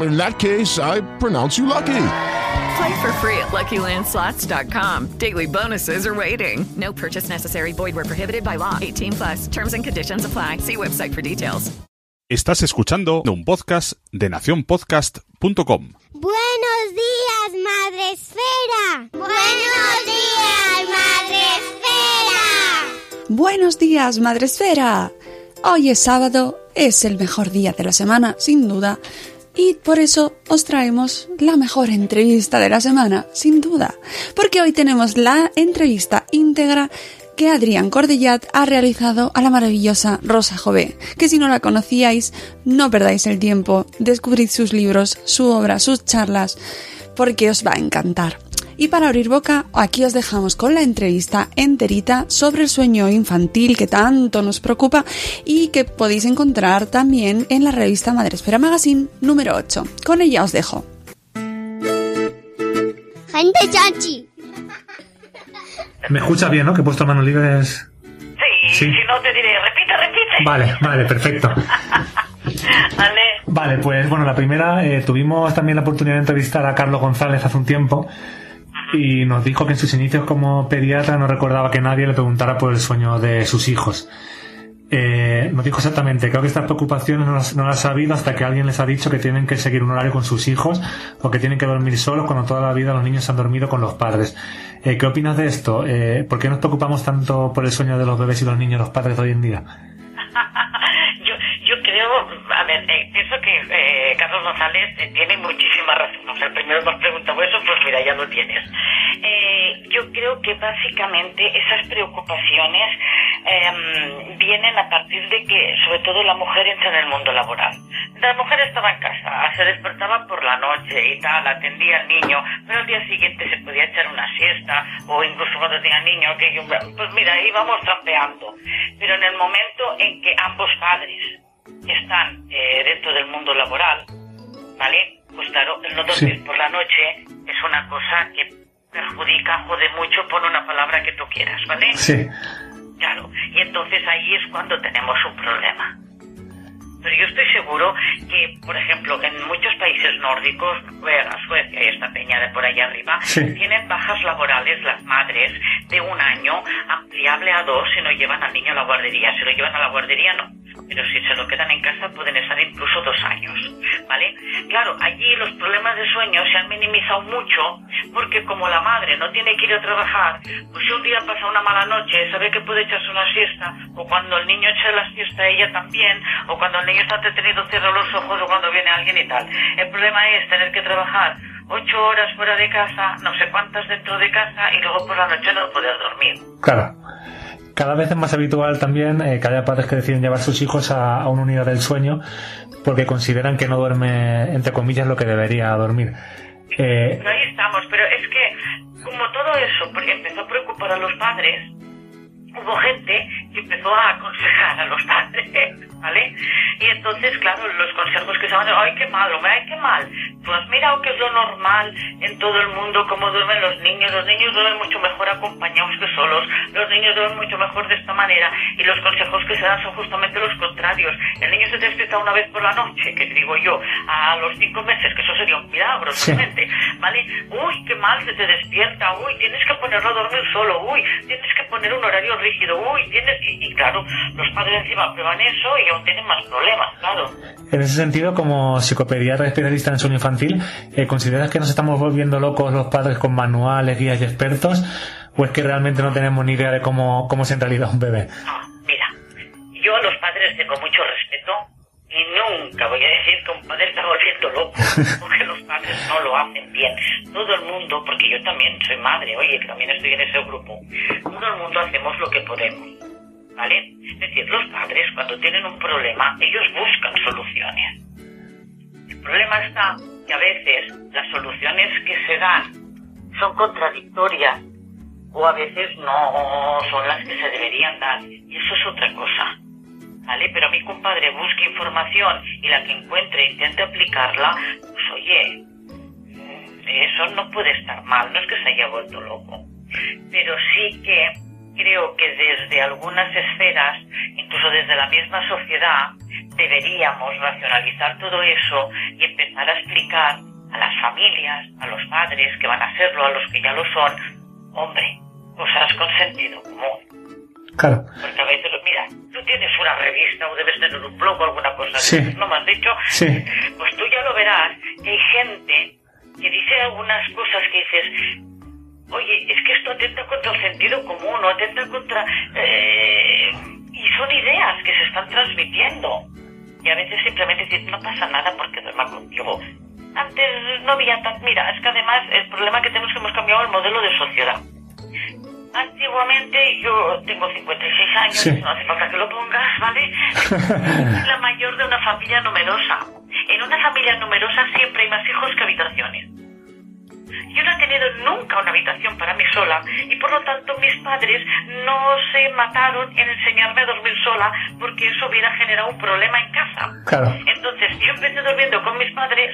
In that case, I pronounce you lucky. Play for free at LuckyLandSlots.com. Daily bonuses are waiting. No purchase necessary. Void where prohibited by law. 18 plus. Terms and conditions apply. See website for details. Estás escuchando un podcast de nacionpodcast.com. Buenos días, Madre Esfera. Buenos días, Madre Esfera. Buenos días, Madre Esfera. Hoy es sábado, es el mejor día de la semana, sin duda, y por eso os traemos la mejor entrevista de la semana, sin duda, porque hoy tenemos la entrevista íntegra que Adrián Cordellat ha realizado a la maravillosa Rosa Jové, que si no la conocíais, no perdáis el tiempo, descubrid sus libros, su obra, sus charlas, porque os va a encantar. Y para abrir boca, aquí os dejamos con la entrevista enterita sobre el sueño infantil que tanto nos preocupa y que podéis encontrar también en la revista Madre Espera Magazine número 8. Con ella os dejo. Gente chanchi. Me escucha bien, ¿no? Que he puesto manos libres. Sí, Sí. si no te diré, repite, repite. Vale, vale, perfecto. Vale. Vale, pues bueno, la primera, eh, tuvimos también la oportunidad de entrevistar a Carlos González hace un tiempo y nos dijo que en sus inicios como pediatra no recordaba que nadie le preguntara por el sueño de sus hijos. Eh, nos dijo exactamente, creo que estas preocupaciones no las, no las ha habido hasta que alguien les ha dicho que tienen que seguir un horario con sus hijos o que tienen que dormir solos cuando toda la vida los niños han dormido con los padres. Eh, ¿Qué opinas de esto? Eh, ¿Por qué nos preocupamos tanto por el sueño de los bebés y los niños, los padres de hoy en día? A ver, eh, pienso que eh, Carlos González eh, tiene muchísima razón. O sea, primero me has preguntado eso, pues mira, ya lo tienes. Eh, yo creo que básicamente esas preocupaciones em, vienen a partir de que, sobre todo, la mujer entra en el mundo laboral. La mujer estaba en casa, se despertaba por la noche y tal, atendía al niño, pero al día siguiente se podía echar una siesta, o incluso cuando tenía niño, que pues mira, íbamos trampeando. Pero en el momento en que ambos padres están eh, dentro del mundo laboral, ¿vale? Pues claro, el no dormir Sí. por la noche es una cosa que perjudica, jode mucho, pon una palabra que tú quieras, ¿vale? Sí. Claro, y entonces ahí es cuando tenemos un problema. Pero yo estoy seguro que, por ejemplo, en muchos países nórdicos, Noruega, Suecia y esta peña de por allá arriba, Sí. tienen bajas laborales las madres de un año ampliable a dos si no llevan al niño a la guardería. Si lo llevan a la guardería, no. Pero si se lo quedan en casa, pueden estar incluso dos años. ¿Vale? Claro, allí los problemas de sueño se han minimizado mucho porque como la madre no tiene que ir a trabajar, pues si un día pasa una mala noche, sabe que puede echarse una siesta, o cuando el niño echa la siesta ella también, o cuando el niño está entretenido cierra los ojos, o cuando viene alguien y tal. El problema es tener que trabajar ocho horas fuera de casa, no sé cuántas dentro de casa, y luego por la noche no poder dormir. Claro. Cada vez es más habitual también eh, que haya padres que deciden llevar sus hijos a, a una unidad del sueño porque consideran que no duerme, entre comillas, lo que debería dormir. Eh, ahí estamos, pero es que como todo eso empezó a preocupar a los padres, hubo gente que empezó a aconsejar a los padres, ¿vale? Y entonces, claro, los consejos que se van, ay, qué malo, ay, qué mal. Pues mira que es lo normal en todo el mundo, cómo duermen los niños. Los niños duermen mucho mejor acompañados que solos. Los niños duermen mucho mejor de esta manera. Y los consejos que se dan son justamente los contrarios. El niño se despierta una vez por la noche, que digo yo, a los cinco meses, que eso sería un milagro, Sí. realmente, ¿vale? Uy, qué mal se te despierta, uy, tienes que ponerlo a dormir solo, uy, tienes que poner un horario rígido, uy, tienes... Y, y claro, los padres encima prueban eso y tienen más problemas, claro. en ese sentido, como psicopediatra especialista en sueño infantil, eh, ¿consideras que nos estamos volviendo locos los padres con manuales, guías y expertos? ¿O es que realmente no tenemos ni idea de cómo, cómo es en realidad un bebé? No, mira, yo a los padres tengo mucho respeto y nunca voy a decir que un padre está volviendo loco, porque los padres no lo hacen bien. Todo el mundo, porque yo también soy madre, oye, también estoy en ese grupo, todo el mundo hacemos lo que podemos, ¿vale? Es decir, los padres cuando tienen un problema, ellos buscan soluciones. El problema está que a veces las soluciones que se dan son contradictorias o a veces no son las que se deberían dar. Y eso es otra cosa. ¿Vale? Pero mi compadre busca información y la que encuentre intente aplicarla, pues oye, mm, eso no puede estar mal, no es que se haya vuelto loco. Pero sí que creo que desde algunas esferas, incluso desde la misma sociedad, deberíamos racionalizar todo eso y empezar a explicar a las familias, a los padres que van a hacerlo, a los que ya lo son, hombre, cosas con sentido común. Claro. Porque a veces, mira, tú tienes una revista o debes tener un blog o alguna cosa Sí. ¿no me has dicho? Sí. Pues tú ya lo verás, que hay gente que dice algunas cosas que dices, oye, es que esto atenta contra el sentido común o atenta contra... eh, y son ideas que se están transmitiendo. Y a veces simplemente dices, no pasa nada porque duerma contigo. Antes no había tan... Mira, es que además el problema que tenemos es que hemos cambiado el modelo de sociedad. Antiguamente, yo tengo 56 años, Sí. no hace falta que lo pongas, ¿vale? la mayor de una familia numerosa. En una familia numerosa siempre hay más hijos que habitaciones. Yo no he tenido nunca una habitación para mí sola y por lo tanto mis padres no se mataron en enseñarme a dormir sola porque eso hubiera generado un problema en casa. Claro. Entonces yo empecé durmiendo con mis padres,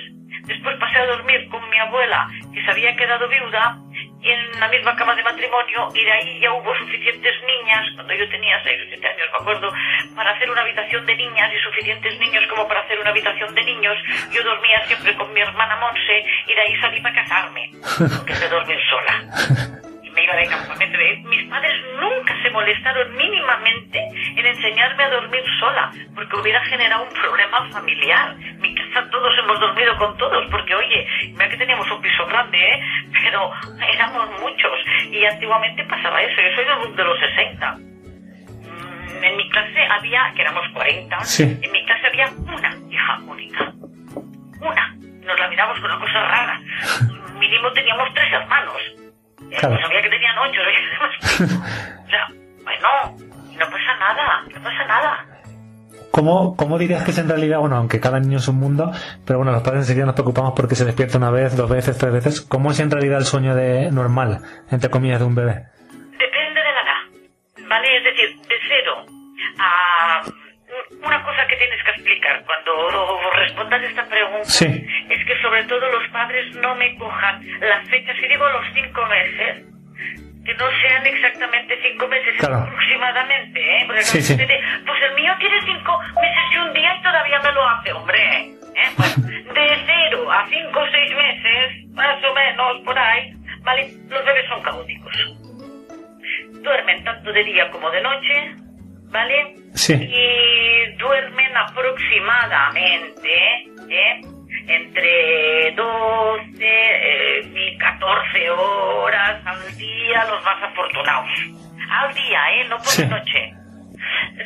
después pasé a dormir con mi abuela que se había quedado viuda en la misma cama de matrimonio y de ahí ya hubo suficientes niñas, cuando yo tenía 6 o 7 años me acuerdo, para hacer una habitación de niñas y suficientes niños como para hacer una habitación de niños. Yo dormía siempre con mi hermana Monse y de ahí salí para casarme, porque se dormir sola. Y me iba de campamento. Mis padres nunca se molestaron mínimamente en enseñarme a dormir sola, porque hubiera generado un problema familiar. Mi casa todos hemos dormido con todos, porque oye, mira que teníamos un piso grande, ¿eh? pero éramos muchos. Y antiguamente pasaba eso, yo soy de, de los 60. Mm, En mi clase había, que éramos 40, Sí. en mi clase había una hija única. Una. Nos la miramos con una cosa rara. Mínimo teníamos tres hermanos. Claro. Sabía que tenían ocho. o sea, bueno, no pasa nada, no pasa nada. ¿Cómo, ¿Cómo dirías que es en realidad, bueno, aunque cada niño es un mundo, pero bueno, los padres enseguida nos preocupamos porque se despierta una vez, dos veces, tres veces. ¿Cómo es en realidad el sueño de normal, entre comillas, de un bebé? Depende de la edad, ¿vale? Es decir, de cero a... Una cosa que tienes que explicar cuando respondas esta pregunta Sí. es que sobre todo los padres no me cojan las fechas, si digo los cinco meses, que no sean exactamente cinco meses, Claro. aproximadamente, ¿eh? Porque Sí, sí. pues el mío tiene cinco meses y un día y todavía me lo hace, hombre. ¿eh? Pues de cero a cinco o seis meses, más o menos, por ahí, ¿vale? Los bebés son caóticos. Duermen tanto de día como de noche, ¿vale? Sí. Y duermen aproximadamente, ¿eh? Entre 12 eh, y 14 horas al día, los más afortunados. Al día, ¿eh? No por Sí. la noche.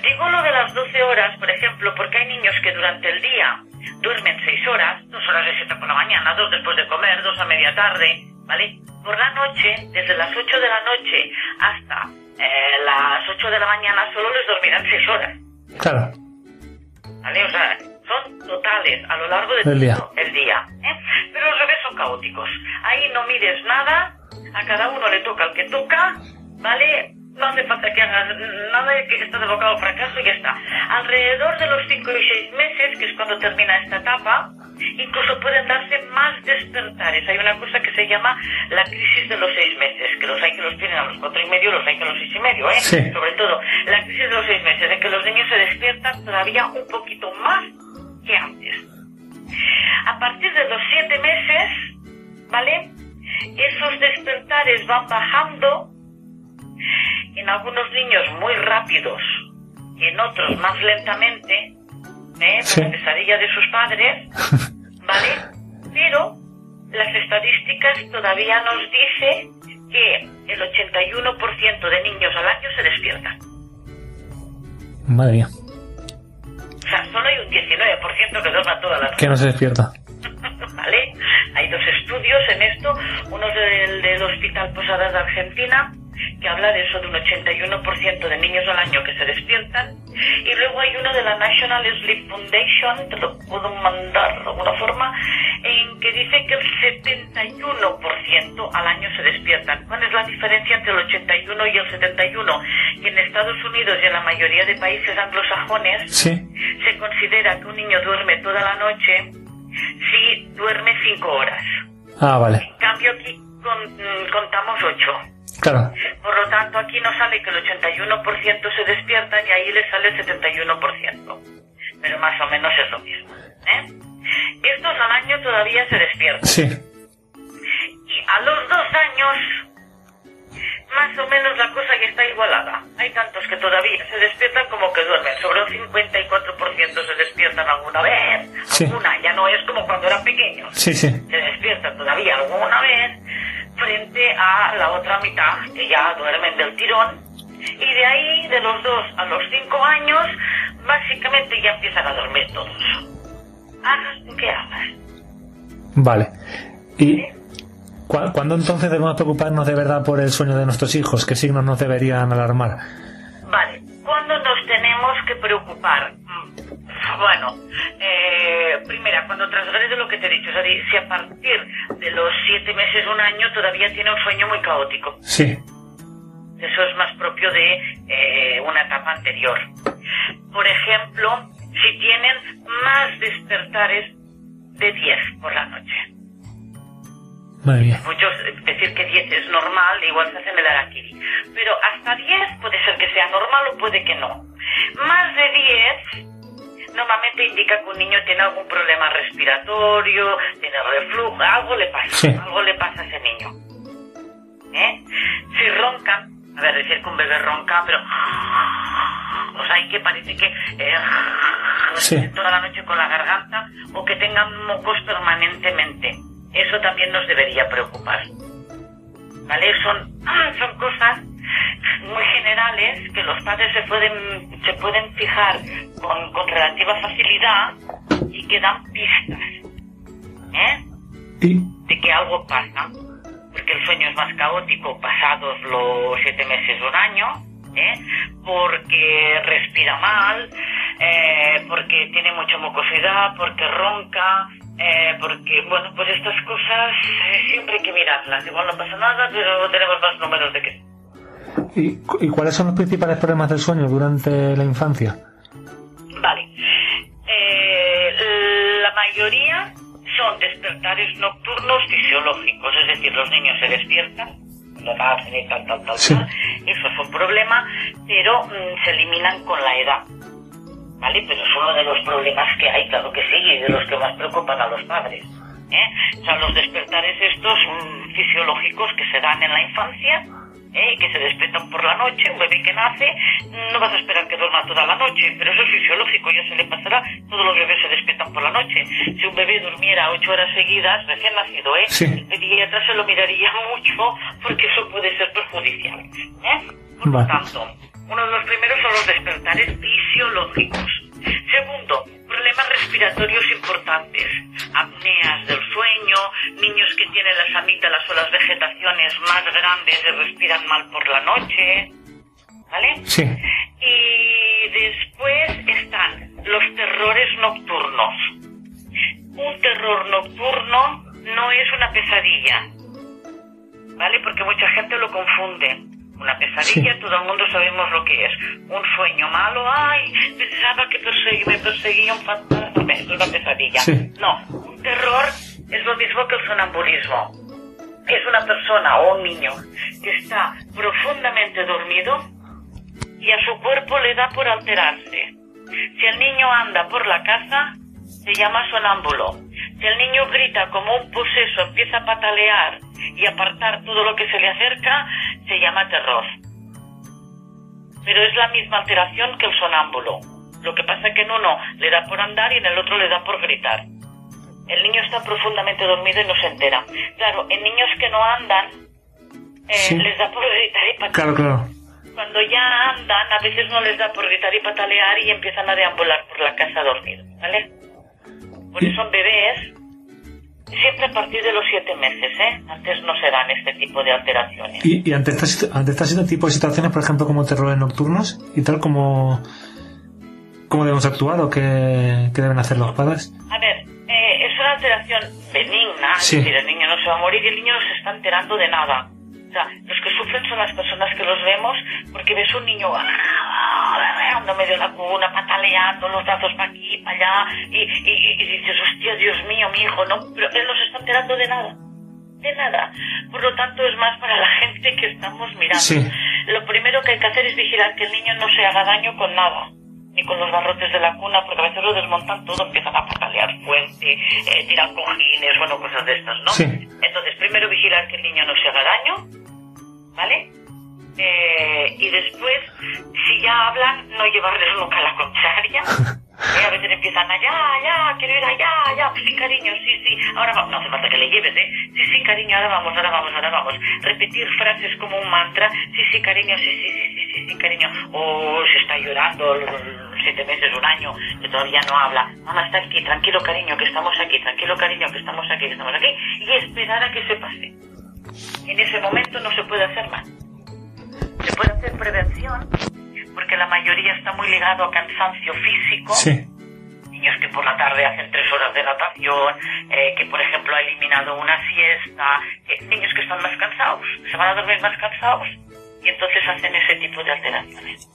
Digo lo de las 12 horas, por ejemplo, porque hay niños que durante el día duermen 6 horas, 2 horas de 7 por la mañana, 2 después de comer, 2 a media tarde, ¿vale? Por la noche, desde las 8 de la noche hasta eh, las 8 de la mañana, solo les dormirán 6 horas, Claro. ¿vale? O sea, son totales a lo largo de El día. el día, ¿eh? Pero los bebés son caóticos. Ahí no mides nada, a cada uno le toca el que toca, ¿vale? No hace falta que hagas nada de que estás abocado al fracaso y ya está. Alrededor de los 5 y 6 meses, que es cuando termina esta etapa, incluso pueden darse más despertares. Hay una cosa que se llama la crisis de los 6 meses, que los hay que los tienen a los 4 y medio, los hay que a los 6 y medio, ¿eh? Sí. Sobre todo, la crisis de los 6 meses, en que los niños se despiertan todavía un poquito más que antes. A partir de los 7 meses, ¿vale? Esos despertares van bajando en algunos niños muy rápidos, en otros más lentamente, ¿eh? Sí. por la pesadilla de sus padres, ¿vale? Pero las estadísticas todavía nos dice que el 81% de niños al año se despiertan. Madre mía. O sea, solo hay un 19% que duerma todas las Que no se despierta. ¿vale? Hay dos estudios en esto, uno del, del Hospital Posadas de Argentina, que habla de eso, de un 81% de niños al año que se despiertan, y luego hay uno de la National Sleep Foundation, te lo puedo mandar de alguna forma, en que dice que el 71% al año se despiertan. ¿Cuál es la diferencia entre el 81 y el 71? Que en Estados Unidos y en la mayoría de países anglosajones Sí. se considera que un niño duerme toda la noche si duerme 5 horas. Ah, vale. En cambio aquí mm, contamos 8. Claro. Por lo tanto, aquí nos sale que el 81% se despiertan y ahí le sale el 71%. Pero más o menos es lo mismo. ¿eh? Estos al año todavía se despiertan. Sí. Y a los dos años, más o menos la cosa ya está igualada. Hay tantos que todavía se despiertan como que duermen. Sobre un 54% se despiertan alguna vez. Sí. Alguna, ya no es como cuando eran pequeños. Sí, sí. Se despiertan todavía alguna vez frente a la otra mitad que ya duermen del tirón. Y de ahí, de los dos a los cinco años, básicamente ya empiezan a dormir todos. Hagas que hagas. Vale. ¿Y cu- cuándo entonces debemos preocuparnos de verdad por el sueño de nuestros hijos? ¿Qué signos nos deberían alarmar? Vale, ¿cuándo nos tenemos que preocupar? Mm, Bueno, eh, primera, cuando transgrede lo que te he dicho, es decir, si a partir de los siete meses, un año, todavía tiene un sueño muy caótico. Sí. Eso es más propio de eh, una etapa anterior. Por ejemplo, si tienen más despertares de 10 por la noche. Madre mía. Muchos decir que 10 es normal, igual se hacen el araquiri. Pero hasta 10 puede ser que sea normal o puede que no. Más de 10 normalmente indica que un niño tiene algún problema respiratorio, tiene reflujo, algo le pasa, Sí. algo le pasa a ese niño. ¿Eh? Si ronca, a ver, decir que un bebé ronca, pero... O sea, y que parece que... eh, Sí. toda la noche con la garganta o que tengan mocos permanentemente. Eso también nos debería preocupar. ¿Vale? Son, son cosas muy generales que los padres se pueden, se pueden fijar con, con relativa facilidad y que dan pistas. ¿Eh? De que algo pasa, porque el sueño es más caótico pasados los siete meses o un año, ¿eh? porque respira mal, eh, porque tiene mucha mucosidad, porque ronca, eh, porque, bueno, pues estas cosas eh, siempre hay que mirarlas. Igual no pasa nada, pero tenemos más números de que... ¿Y, cu- y cuáles son los principales problemas del sueño durante la infancia? Vale. Eh, la mayoría son despertares nocturnos fisiológicos, es decir, los niños se despiertan, y tal, tal, tal, Sí. tal. Eso es un problema, pero mm, se eliminan con la edad. ¿Vale? Pero es uno de los problemas que hay, claro que sí, y de los que más preocupan a los padres. ¿eh? O sea, los despertares estos mm, fisiológicos que se dan en la infancia, ¿eh? y que se despiertan por la noche, un bebé que nace, no vas a esperar que duerma toda la noche, pero eso es fisiológico, ya se le pasará, todos los bebés se despiertan por la noche. Si un bebé durmiera ocho horas seguidas, recién nacido, ¿eh? Sí. el pediatra se lo miraría mucho, porque eso puede ser perjudicial. ¿eh? Por lo Vale. tanto, uno de los primeros son los despertares fisiológicos. Segundo, problemas respiratorios importantes, apneas del sueño, niños que tienen las amígdalas o las vegetaciones más grandes y respiran mal por la noche, ¿vale? Sí. Y después están los terrores nocturnos. Un terror nocturno no es una pesadilla, ¿vale? Porque mucha gente lo confunde. Una pesadilla, Sí. todo el mundo sabemos lo que es. Un sueño malo, ay, pensaba que perseguí- me perseguía un fantasma. Es una pesadilla. Sí. No, un terror es lo mismo que el sonambulismo. Es una persona o un niño que está profundamente dormido y a su cuerpo le da por alterarse. Si el niño anda por la casa, se llama sonámbulo. Si el niño grita como un poseso, empieza a patalear y apartar todo lo que se le acerca, se llama terror. Pero es la misma alteración que el sonámbulo. Lo que pasa es que en uno le da por andar y en el otro le da por gritar. El niño está profundamente dormido y no se entera. Claro, en niños que no andan, eh, Sí. les da por gritar y patalear. Claro, claro. cuando ya andan, a veces no les da por gritar y patalear y empiezan a deambular por la casa a dormir, ¿vale? Por eso bebés, siempre a partir de los siete meses, ¿eh? Antes no se dan este tipo de alteraciones. Y, y ante, este, ante este tipo de situaciones, por ejemplo, como terrores nocturnos y tal, como ¿cómo debemos actuar o qué, qué deben hacer los padres? A ver, eh, es una alteración benigna, Sí. es decir, el niño no se va a morir y el niño no se está enterando de nada. Sea, los que sufren son las personas que los vemos porque ves un niño ando medio de la cuna, pataleando, los brazos para aquí, para allá, y, y- y dices, hostia, Dios mío, mi hijo, no, pero él no se está enterando de nada. De nada. Por lo tanto, es más para la gente que estamos mirando. Sí. Lo primero que hay que hacer es vigilar que el niño no se haga daño con nada, ni con los barrotes de la cuna, porque a veces lo desmontan todo, empiezan a patalear fuerte, eh, tiran cojines, bueno, cosas de estas, ¿no? Sí. Entonces, primero vigilar que el niño no se haga daño, ¿vale? Eh, y después, si ya hablan, no llevarles nunca la contraria. Eh, a veces empiezan allá, allá, quiero ir allá, allá, sí, cariño, sí, sí, ahora vamos, no hace falta que le lleves, ¿eh? Sí, sí, cariño, ahora vamos, ahora vamos, ahora vamos. Repetir frases como un mantra, sí, sí, cariño, sí, sí, sí, sí, sí, sí, cariño. O si está llorando siete meses, un año, que todavía no habla. Mamá está aquí, tranquilo, cariño, que estamos aquí, tranquilo, cariño, que estamos aquí, que estamos aquí. Y esperar a que se pase. En ese momento no se puede hacer más. Se puede hacer prevención, porque la mayoría está muy ligado a cansancio físico. Sí. Niños que por la tarde hacen tres horas de natación, eh, que por ejemplo ha eliminado una siesta, que- niños que están más cansados, se van a dormir más cansados y entonces hacen ese tipo de alteraciones.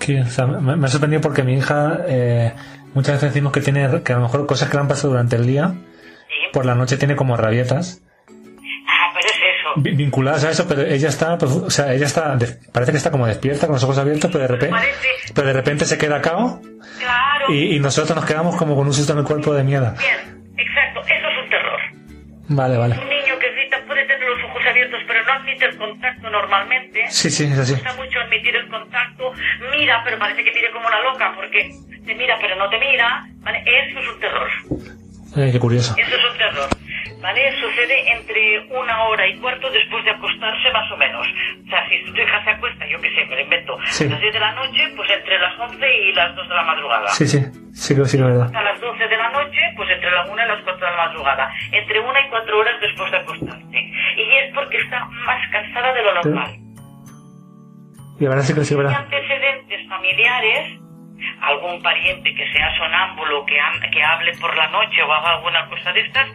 Sí, o sea, me, me ha sorprendido porque mi hija eh, muchas veces decimos que tiene que a lo mejor cosas que le han pasado durante el día, por la noche tiene como rabietas vinculadas a eso, pero ella está, o sea, ella está, parece que está como despierta con los ojos abiertos, pero de repente, pero de repente se queda cao Claro. y, y nosotros nos quedamos como con un susto en el cuerpo de miedo. Bien, exacto, eso es un terror. Vale, vale. Un niño que grita puede tener los ojos abiertos, pero no admite el contacto normalmente. Sí, sí, es así. Cuesta mucho admitir el contacto. Mira, pero parece que mire como una loca, porque te mira, pero no te mira. ¿Vale? Eso es un terror. Eh, qué curioso. Eso es un terror. ¿Vale? Sucede entre una hora y cuarto después de acostarse, más o menos. O sea, si tu hija se acuesta, yo qué sé, me lo invento, Sí. a las 10 de la noche, pues entre las 11 y las 2 de la madrugada. Sí, sí, sí, que- sí, que es verdad. A las 12 de la noche, pues entre la 1 y las 4 de la madrugada. Entre 1 y 4 horas después de acostarse. Y es porque está más cansada de lo normal. Y la verdad sí que sí, verdad. antecedentes familiares, algún pariente que sea sonámbulo, que, que hable por la noche o haga alguna cosa de estas,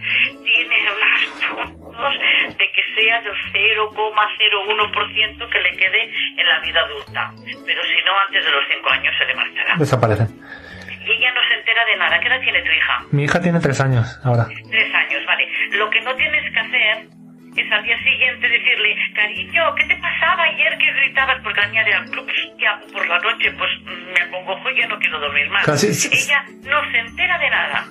tiene unos puntos de que sea del 0,01% que le quede en la vida adulta. Pero si no, antes de los 5 años se le marchará. Desaparecen. Y ella no se entera de nada. ¿Qué edad tiene tu hija? Mi hija tiene tres años ahora. Tres años, vale. Lo que no tienes que hacer es al día siguiente decirle, cariño, ¿qué te pasaba ayer que gritabas? Porque la niña "Ups, ¿qué hago por la noche? Pues mm, me acongojo y ya no quiero dormir más. Claro, sí. Ella no se entera de nada.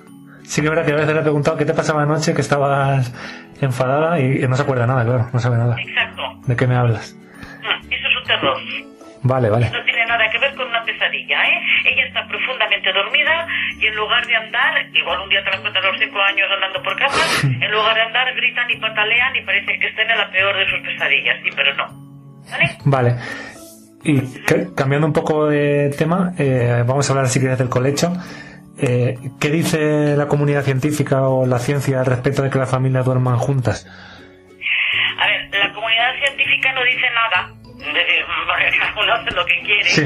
Sí que es verdad que a veces le he preguntado qué te pasaba anoche, que estabas enfadada y, y no se acuerda nada, claro, no sabe nada. Exacto. ¿De qué me hablas? Mm, Eso es un terror. Vale, vale. No tiene nada que ver con una pesadilla, ¿eh? Ella está profundamente dormida y en lugar de andar, igual un día te la cuentas a los cinco años andando por casa, en lugar de andar gritan y patalean y parece que estén en la peor de sus pesadillas. Sí, pero no. ¿Vale? Vale. Y ca- cambiando un poco de tema, eh, vamos a hablar si quieres del colecho. Eh, ¿Qué dice la comunidad científica o la ciencia al respecto de que las familias duerman juntas? A ver, la comunidad científica no dice nada. Es decir, cada uno hace lo que quiere. Sí.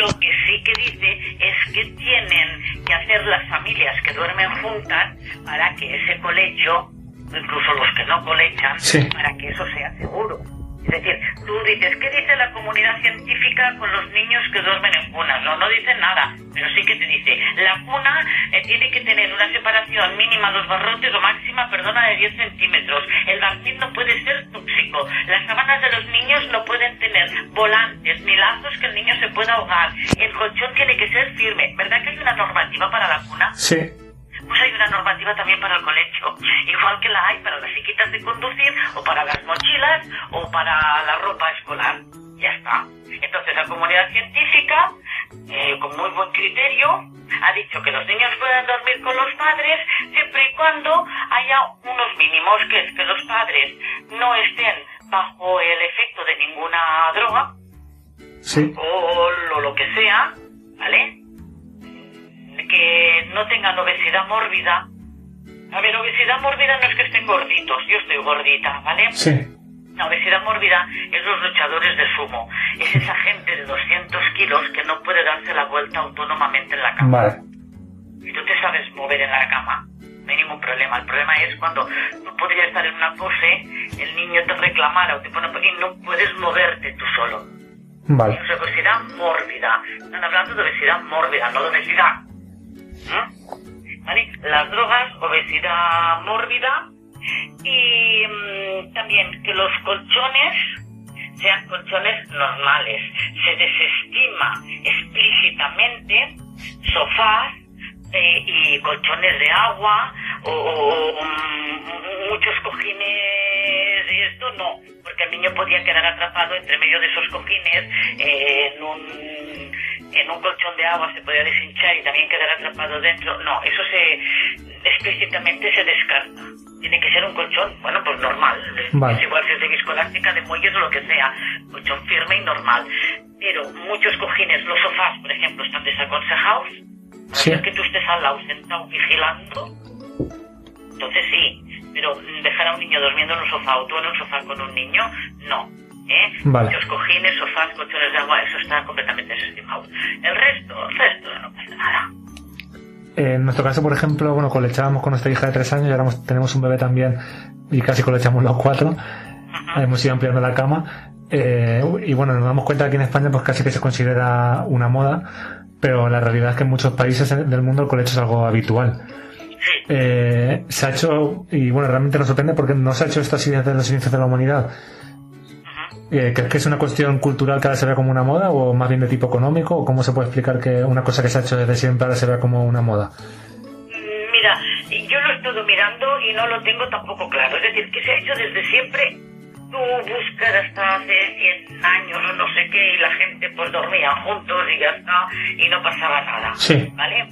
Lo que sí que dice es que tienen que hacer las familias que duermen juntas para que ese colecho, incluso los que no colechan, Sí. para que eso sea seguro. Es decir, tú dices, ¿qué dice la comunidad científica con los niños que duermen en cunas? No, no dicen nada, pero sí que te dice, la cuna eh, tiene que tener una separación mínima dos barrotes o máxima, perdona, de 10 centímetros. El barniz no puede ser tóxico. Las sábanas de los niños no pueden tener volantes ni lazos que el niño se pueda ahogar. El colchón tiene que ser firme. ¿Verdad que hay una normativa para la cuna? Sí. Pues hay una normativa también para el colegio, igual que la hay para las chiquitas de conducir o para las mochilas o para la ropa escolar. Ya está. Entonces la comunidad científica, eh, con muy buen criterio, ha dicho que los niños pueden dormir con los padres siempre y cuando haya unos mínimos, que es que los padres no estén bajo el efecto de ninguna droga, Sí. o lo que sea, ¿vale? Que no tengan obesidad mórbida. A ver, obesidad mórbida no es que estén gorditos, yo estoy gordita, ¿vale? Sí. La obesidad mórbida es los luchadores de sumo. Es esa gente de 200 kilos que no puede darse la vuelta autónomamente en la cama. Vale. Y tú te sabes mover en la cama. No hay ningún problema. El problema es cuando tú podrías estar en una pose, el niño te reclamara o te pone y no puedes moverte tú solo. Vale. Es obesidad mórbida. Están hablando de obesidad mórbida, no de obesidad. Las drogas, obesidad mórbida y mm, también que los colchones sean colchones normales. Se desestima explícitamente sofás eh, y colchones de agua o, mm, muchos cojines y esto no, porque el niño podía quedar atrapado entre medio de esos cojines en un en un colchón de agua se podía deshinchar y también quedar atrapado dentro. No, eso se explícitamente se descarta. Tiene que ser un colchón, bueno, pues normal. Vale. Es igual si es de viscoelástica, de muelles o lo que sea. Colchón firme y normal. Pero muchos cojines, los sofás, por ejemplo, están desaconsejados. A Sí. que tú estés al lado sentado vigilando. Entonces sí. Pero mm, dejar a un niño durmiendo en un sofá o tú en un sofá con un niño, no. ¿Eh? Vale. Muchos cojines, sofás, colchones de agua, eso está completamente desestimado. El resto, el resto, no pasa nada. Eh, En nuestro caso, por ejemplo, bueno, colechábamos con nuestra hija de tres años y ahora tenemos un bebé también y casi colechamos los cuatro. Hemos ido ampliando la cama. Eh, y bueno, nos damos cuenta que aquí en España pues casi que se considera una moda, pero la realidad es que en muchos países del mundo el colecho es algo habitual. Eh, se ha hecho, y bueno, realmente nos sorprende porque no se ha hecho esto así desde los inicios de la humanidad. Eh, ¿Crees que es una cuestión cultural que ahora se ve como una moda o más bien de tipo económico? ¿O cómo se puede explicar que una cosa que se ha hecho desde siempre ahora se vea como una moda? Mm, Mira, yo lo estado mirando y no lo tengo tampoco claro. Es decir, que se ha hecho desde siempre. Tú buscas hasta hace 100 años o no sé qué y la gente pues dormía juntos y ya está y no pasaba nada. Sí. ¿Vale?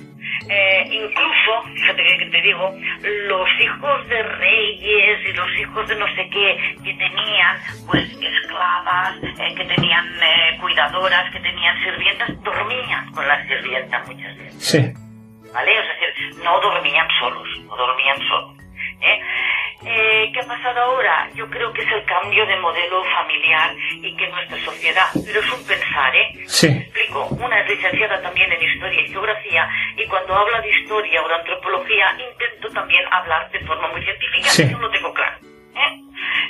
Eh, incluso, fíjate que te digo, los hijos de reyes y los hijos de no sé qué que tenían pues esclavas, eh, que tenían eh, cuidadoras, que tenían sirvientas, dormían con las sirvientas muchas veces. Sí. ¿vale? O sea, es decir, no dormían solos, no dormían solos. ¿Eh? Eh, ¿Qué ha pasado ahora? Yo creo que es el cambio de modelo familiar y que nuestra sociedad, pero es un pensar, ¿eh? Sí. Explico, una es licenciada también en Historia y Geografía y cuando habla de Historia o de Antropología intento también hablar de forma muy científica, Sí. yo lo tengo claro. ¿eh?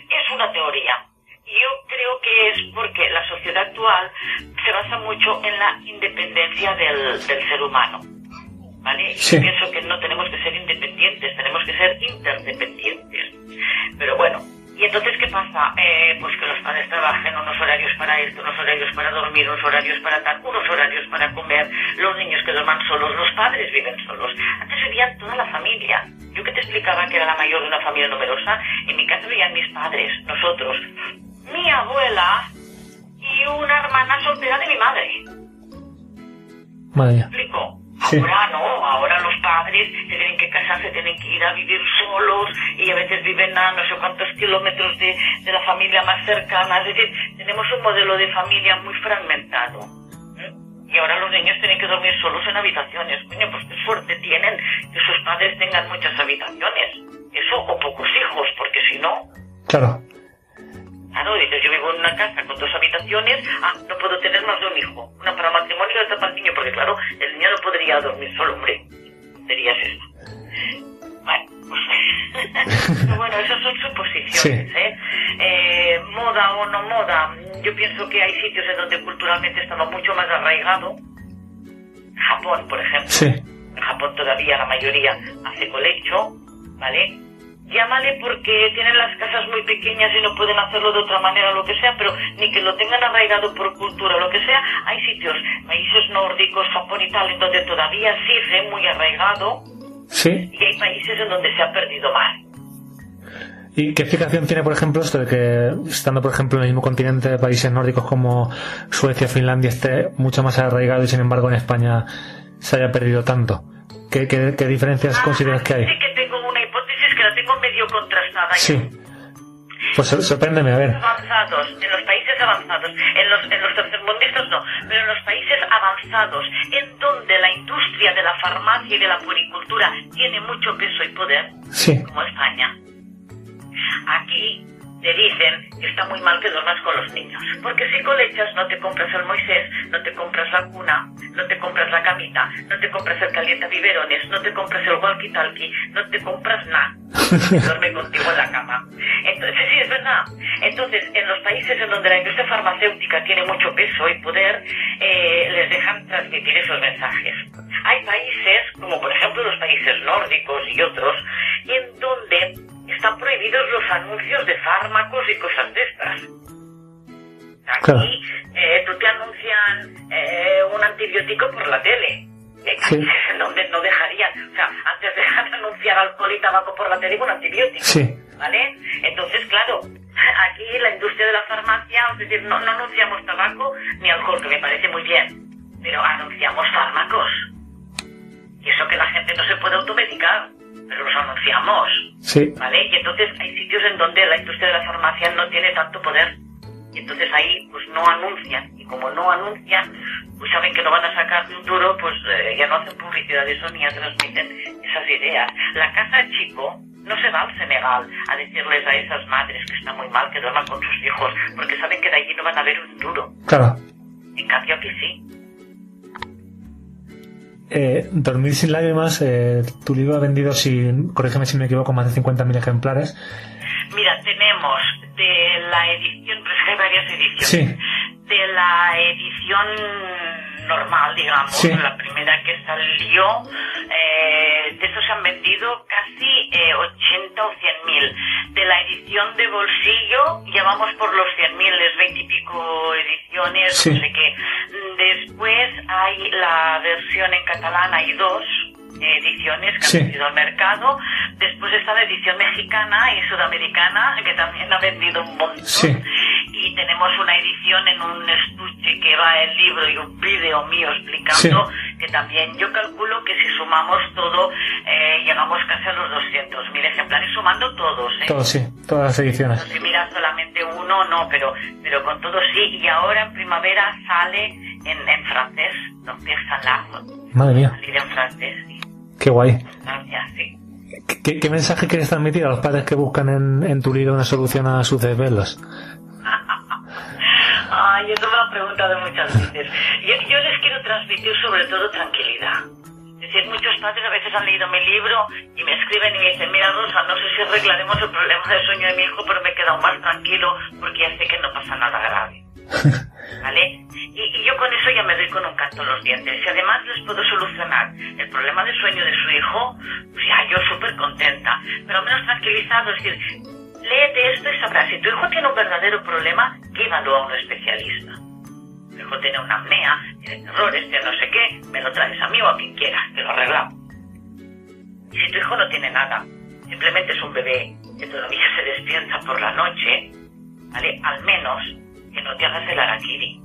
Es una teoría. Yo creo que es porque la sociedad actual se basa mucho en la independencia del, del ser humano. ¿Vale? Sí. Yo pienso que no tenemos que ser independientes, tenemos que ser interdependientes. Pero bueno, ¿y entonces qué pasa? Eh, pues que los padres trabajen unos horarios para esto, unos horarios para dormir, unos horarios para tal, unos horarios para comer, los niños que duerman solos, los padres viven solos. Antes vivían toda la familia. Yo que te explicaba que era la mayor de una familia numerosa, en mi casa vivían mis padres, nosotros, mi abuela y una hermana soltera de mi madre. Madre mía. explico? Ahora no, ahora los padres se tienen que casar, se tienen que ir a vivir solos y a veces viven a no sé cuántos kilómetros de, de la familia más cercana. Es decir, tenemos un modelo de familia muy fragmentado. ¿eh? Y ahora los niños tienen que dormir solos en habitaciones. Coño, pues qué suerte tienen que sus padres tengan muchas habitaciones. Eso o pocos hijos, porque si no, Claro. Vivo en una casa con dos habitaciones, ah, no puedo tener más de un hijo. Una para matrimonio y otra para el niño, porque claro, el niño no podría dormir solo, hombre. Sería eso. Bueno, pues... Bueno, esas son suposiciones, Sí. ¿eh? Eh, Moda o no moda, yo pienso que hay sitios en donde culturalmente estaba mucho más arraigado. Japón, por ejemplo. Sí. En Japón todavía la mayoría hace colecho, ¿vale? Llámale porque tienen las casas muy pequeñas y no pueden hacerlo de otra manera o lo que sea, pero ni que lo tengan arraigado por cultura o lo que sea, hay sitios, países nórdicos, Japón y tal, en donde todavía sigue muy arraigado Sí. y hay países en donde se ha perdido más. ¿Y qué explicación tiene, por ejemplo, esto de que, estando, por ejemplo, en el mismo continente países nórdicos como Suecia, Finlandia, esté mucho más arraigado y, sin embargo, en España se haya perdido tanto? ¿Qué, qué, qué diferencias consideras que hay? Sí que contrastada. Sí. Pues sor- sorpréndeme, a ver. avanzados, en los países avanzados, en los, en los tercermundistas no, pero en los países avanzados, en donde la industria de la farmacia y de la puricultura tiene mucho peso y poder, Sí. como España, aquí te dicen que está muy mal que duermas con los niños. Porque si colechas no te compras el Moisés, no te compras la cuna, no te compras la camita, no te compras el calienta biberones, no te compras el walkie-talkie, no te compras nada. Duerme contigo en la cama. Entonces, sí, es verdad. Entonces, en los países en donde la industria farmacéutica tiene mucho peso y poder, eh, les dejan transmitir esos mensajes. Hay países, como por ejemplo los países nórdicos y otros, en donde están prohibidos los anuncios de fármacos y cosas de estas. Aquí Claro. eh, tú te anuncian eh, un antibiótico por la tele. Eh, Sí. donde no dejarían, o sea, antes dejan anunciar alcohol y tabaco por la tele con un antibiótico. Sí. ¿Vale? Entonces, claro, aquí la industria de la farmacia, es decir, no, no anunciamos tabaco ni alcohol, que me parece muy bien, pero anunciamos fármacos. Y eso que la gente no se puede automedicar, los anunciamos. Sí. ¿Vale? Y entonces hay sitios en donde la industria de la farmacia no tiene tanto poder. Y entonces ahí pues no anuncian. Y como no anuncian, pues saben que no van a sacar de un duro, pues eh, ya no hacen publicidad de eso ni ya transmiten esas ideas. La casa chico no se va al Senegal a decirles a esas madres que está muy mal que duerman con sus hijos, porque saben que de allí no van a ver un duro. Claro. En cambio aquí sí. Eh, Dormir sin lágrimas, eh, tu libro ha vendido, si, corrígeme si me equivoco, más de 50.000 ejemplares. Mira, tenemos de la edición, pero es que hay varias ediciones. Sí. De la edición normal, digamos, Sí. la primera que salió, eh, de eso se han vendido casi eh, 80 o 100 mil. De la edición de bolsillo ya vamos por los 100 mil, es 20 y pico ediciones, Sí. no sé qué. Después hay la versión en catalán, hay dos ediciones que Sí. han vendido al mercado. Después está la edición mexicana y sudamericana, que también ha vendido un montón. Sí. Y tenemos una edición en un estuche que va el libro y un vídeo mío explicando, que también yo calculo que si sumamos todo, eh, llegamos casi a los 200.000 ejemplares, sumando todos. ¿eh? Todo, sí. Todas las ediciones. Si miras solamente uno, no, pero, pero con todo sí. Y ahora en primavera sale en, en francés, donc es largo. Madre mía, Salir en francés, sí. qué guay. Francia, sí. ¿Qué, qué mensaje quieres transmitir a los padres que buscan en, en tu libro una solución a sus desvelos? Ay, eso me lo han preguntado muchas veces. Yo, yo les quiero transmitir sobre todo tranquilidad. Es decir, muchos padres a veces han leído mi libro y me escriben y me dicen, mira Rosa, no sé si arreglaremos el problema del sueño de mi hijo, pero me he quedado más tranquilo porque ya sé que no pasa nada grave. ¿Vale? Y, y yo con eso ya me doy con un canto en los dientes. Si además les puedo solucionar el problema del sueño de su hijo, pues ya yo súper contenta. Pero menos tranquilizado, es decir, léete esto y sabrás, si tu hijo tiene un verdadero problema, llévalo a un especialista. Tu hijo tiene una apnea, tiene errores, tiene no sé qué, me lo traes a mí o a quien quieras, te lo arreglamos. Y si tu hijo no tiene nada, simplemente es un bebé que todavía se despierta por la noche, ¿vale? Al menos que no te hagas el araquiri.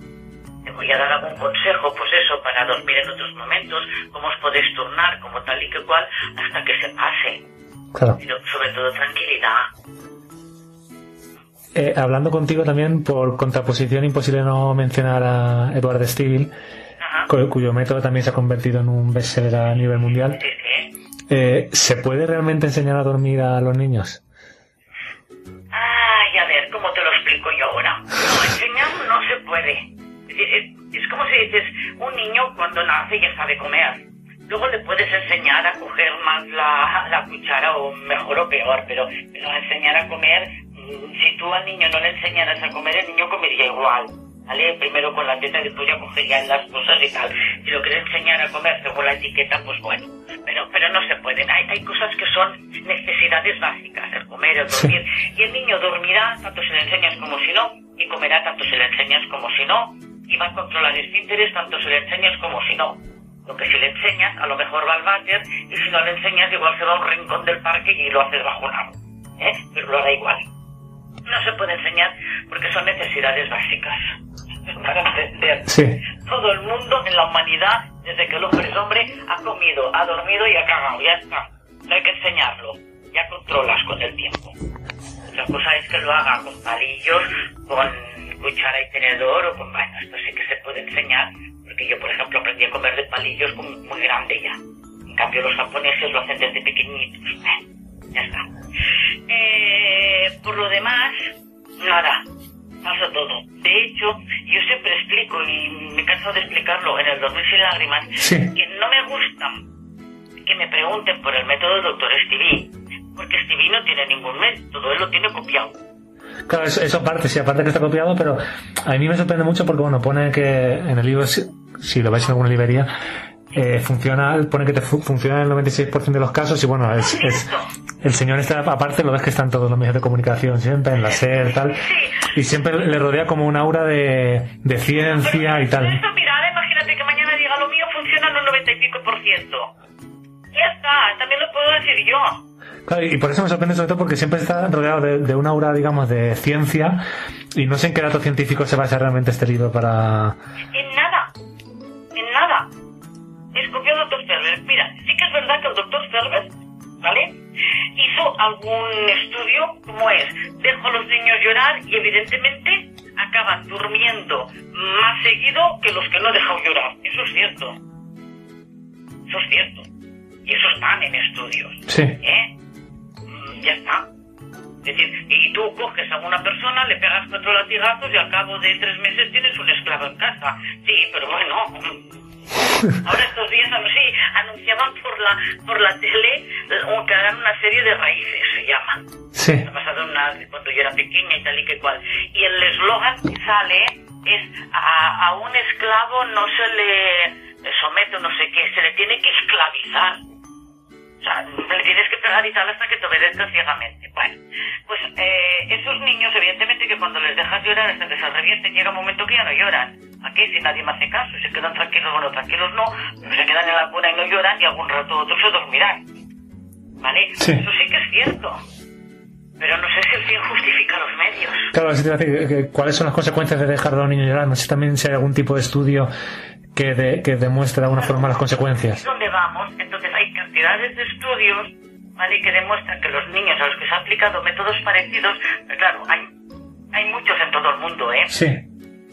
Te voy a dar algún consejo, pues eso, para dormir en otros momentos, cómo os podéis turnar, como tal y que cual, hasta que se pase. Claro. Pero sobre todo tranquilidad. Eh, hablando contigo también, por contraposición, imposible no mencionar a Edward Stiebel, cu- cuyo método también se ha convertido en un bestseller a nivel mundial. Eh, ¿Se puede realmente enseñar a dormir a los niños? Ay, a ver, ¿cómo te lo explico yo ahora? No, enseñar no se puede. Es, como si dices, un niño cuando nace ya sabe comer. Luego le puedes enseñar a coger más la, la cuchara, o mejor o peor, pero, pero enseñar a comer, si tú al niño no le enseñaras a comer, el niño comería igual. ¿Vale? Primero con la teta y después ya cogería las cosas y tal. Si lo quieres enseñar a comer según la etiqueta, pues bueno. Pero, pero no se pueden. Hay, hay cosas que son necesidades básicas, el comer, el dormir. Y el niño dormirá tanto si le enseñas como si no, y comerá tanto si le enseñas como si no, y va a controlar esfínteres tanto si le enseñas como si no. Lo que si le enseñas, a lo mejor va al váter, y si no le enseñas, igual se va a un rincón del parque y lo haces bajo un árbol. ¿eh? Pero lo hará igual. No se puede enseñar porque son necesidades básicas. Para entender. Sí. Todo el mundo en la humanidad, desde que el hombre es hombre, ha comido, ha dormido y ha cagado. Ya está. No hay que enseñarlo. Ya controlas con el tiempo. Otra cosa es que lo haga con palillos, con, cuchara y tenedor o con, bueno, esto sí que se puede enseñar, porque yo, por ejemplo, aprendí a comer de palillos muy grande ya. En cambio, los japoneses lo hacen desde pequeñitos. Ya está. Eh, por lo demás, nada, pasa todo. De hecho, yo siempre explico, y me he cansado de explicarlo en el Dormir sin lágrimas, Sí. que no me gusta que me pregunten por el método del doctor Stevie, porque Stevie no tiene ningún método, él lo tiene copiado. Claro, eso, eso aparte, sí, aparte que está copiado, pero a mí me sorprende mucho porque, bueno, pone que en el libro, si, si lo veis en alguna librería, eh, funciona, pone que te fu- funciona en el 96% de los casos y, bueno, es, es- el señor está, aparte lo ves que están todos los medios de comunicación, siempre en la SER, tal, y siempre le rodea como un aura de, de ciencia y tal. Imagínate que mañana diga lo mío funciona en un 90 y pico por ciento. Ya está, también lo puedo decir yo. Claro, y por eso me sorprende sobre todo porque siempre está rodeado de, de un aura, digamos, de ciencia y no sé en qué dato científico se basa realmente este libro para... En. Es copiado del Dr. Ferber. Mira, sí que es verdad que el Dr. Ferber, ¿vale? Hizo algún estudio, como es, dejo a los niños llorar y evidentemente acaban durmiendo más seguido que los que no he dejado llorar. Eso es cierto. Eso es cierto. Y eso están en estudios. Sí. ¿Eh? Mm, Ya está. Es decir, y tú coges a una persona, le pegas cuatro latigazos y al cabo de tres meses tienes un esclavo en casa. Sí, pero bueno. Ahora estos días sí, anunciaban por la por la tele que hagan una serie de raíces, se llama. Sí. Ha pasado una, cuando yo era pequeña y tal y que cual. Y el eslogan que sale es a, a un esclavo no se le somete o no sé qué, se le tiene que esclavizar. O sea, le tienes que pegar y tal hasta que te obedezca ciegamente. Bueno, pues eh, esos niños, evidentemente que cuando les dejas llorar hasta que se revienten, llega un momento que ya no lloran. Aquí si nadie me hace caso, se quedan tranquilos, bueno, tranquilos no, pero se quedan en la cuna y no lloran y algún rato otros se dormirán. ¿Vale? Sí. Eso sí que es cierto. Pero no sé si el fin justifica los medios. Claro, eso te decir, ¿cuáles son las consecuencias de dejar a un niño llorar? No sé también si hay algún tipo de estudio que, de- que demuestre de alguna forma las consecuencias. dónde vamos, entonces hay cantidades de estudios ¿vale? que demuestran que los niños a los que se han aplicado métodos parecidos, pero claro, hay, hay muchos en todo el mundo, ¿eh? Sí.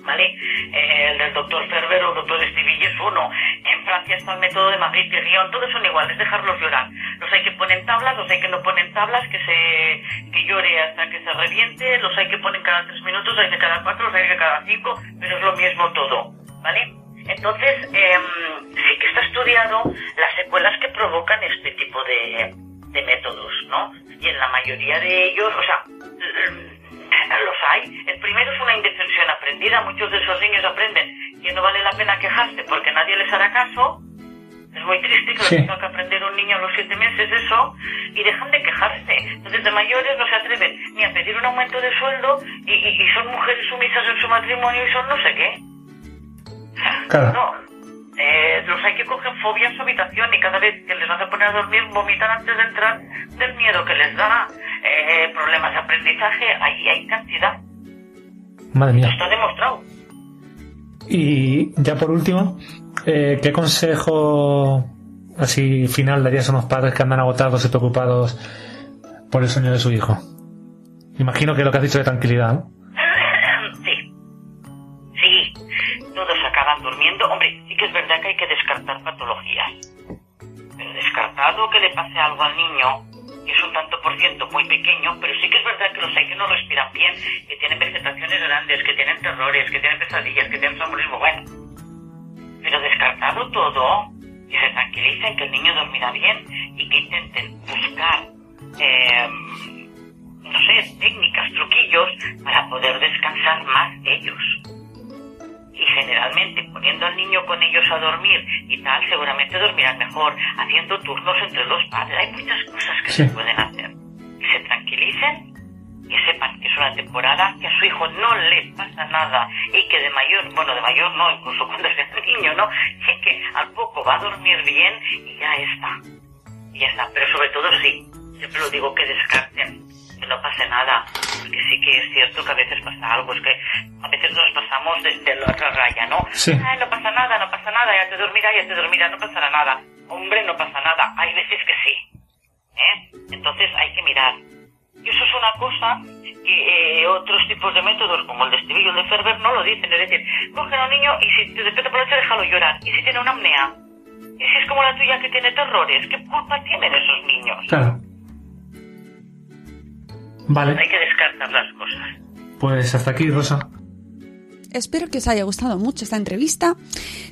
¿Vale? Eh, el del doctor Ferber o el doctor Stevie es uno. En Francia está el método de Magritte y Rion, todos son iguales, dejarlos llorar. Los hay que ponen tablas, los hay que no ponen tablas, que se que llore hasta que se reviente, los hay que ponen cada tres minutos, hay de cada cuatro, los hay de cada cinco, pero es lo mismo todo, ¿vale? Entonces, em, sí que está estudiado las secuelas que provocan este tipo de, de métodos, ¿no? Y en la mayoría de ellos, o sea, los hay. El primero es una indefensión. Muchos de esos niños aprenden que no vale la pena quejarse porque nadie les hará caso. Es muy triste que Sí. lo tenga que aprender un niño a los siete meses eso y dejan de quejarse. Entonces de mayores no se atreven ni a pedir un aumento de sueldo y, y- y son mujeres sumisas en su matrimonio y son no sé qué. Claro. No. Eh, los hay que cogen fobia en su habitación y cada vez que les hace poner a dormir vomitan antes de entrar del miedo que les da. Eh, problemas de aprendizaje, ahí hay cantidad. Madre mía. Está demostrado. Y ya por último, eh, ¿qué consejo así final darías a unos padres que andan agotados y preocupados por el sueño de su hijo? Imagino que lo que has dicho de tranquilidad, ¿no? Sí. Sí. Todos acaban durmiendo. Hombre, sí que es verdad que hay que descartar patologías. Pero descartado que le pase algo al niño, un tanto por ciento muy pequeño, pero sí que es verdad que los hay que no respiran bien, que tienen vegetaciones grandes, que tienen terrores, que tienen pesadillas, que tienen somnolismo. Bueno. Pero descartado todo, que se tranquilicen, que el niño dormirá bien y que intenten buscar, eh, no sé, técnicas, truquillos para poder descansar más ellos. Y generalmente poniendo al niño con ellos a dormir y tal, seguramente dormirán mejor, haciendo turnos entre los padres. Hay muchas cosas que Sí. se pueden hacer. Que se tranquilicen, que sepan que es una temporada, que a su hijo no le pasa nada y que de mayor, bueno, de mayor no, incluso cuando sea niño, ¿no? Y que al poco va a dormir bien y ya está. Y ya está. Pero sobre todo sí, siempre lo digo que descarten, no pase nada, porque sí que es cierto que a veces pasa algo, es que a veces nos pasamos de, de la otra raya, ¿no? Sí. Ay, no pasa nada, no pasa nada, ya te dormirá, ya te dormirá, no pasará nada. Hombre, no pasa nada, hay veces que sí. ¿eh? Entonces hay que mirar. Y eso es una cosa Y eh, otros tipos de métodos, como el de estribillo, de Ferber, no lo dicen. Es decir, cogen a un niño y si te despierta por la noche, déjalo llorar. Y si tiene una apnea, y si es como la tuya que tiene terrores, ¿qué culpa tienen esos niños? Claro. Vale, Hay que descartar las cosas. pues hasta aquí, Rosa. Espero que os haya gustado mucho esta entrevista.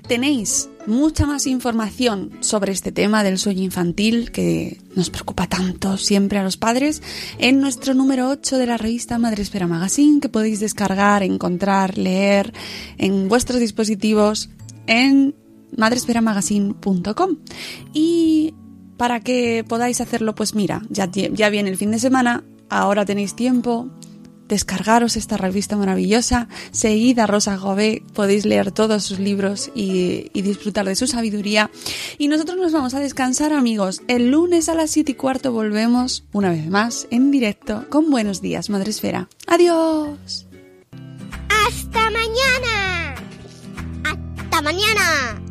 Tenéis mucha más información sobre este tema del sueño infantil que nos preocupa tanto siempre a los padres en nuestro número 8 de la revista Madre Espera Magazine que podéis descargar, encontrar, leer en vuestros dispositivos en madresperamagazine.com. Y para que podáis hacerlo, pues mira, ya viene el fin de semana, ahora tenéis tiempo, descargaros esta revista maravillosa, seguid a Rosa Gobé, podéis leer todos sus libros y, disfrutar de su sabiduría. Y nosotros nos vamos a descansar, amigos. El lunes a las 7 y cuarto volvemos, una vez más, en directo, con Buenos Días, Madre Esfera. ¡Adiós! ¡Hasta mañana! ¡Hasta mañana!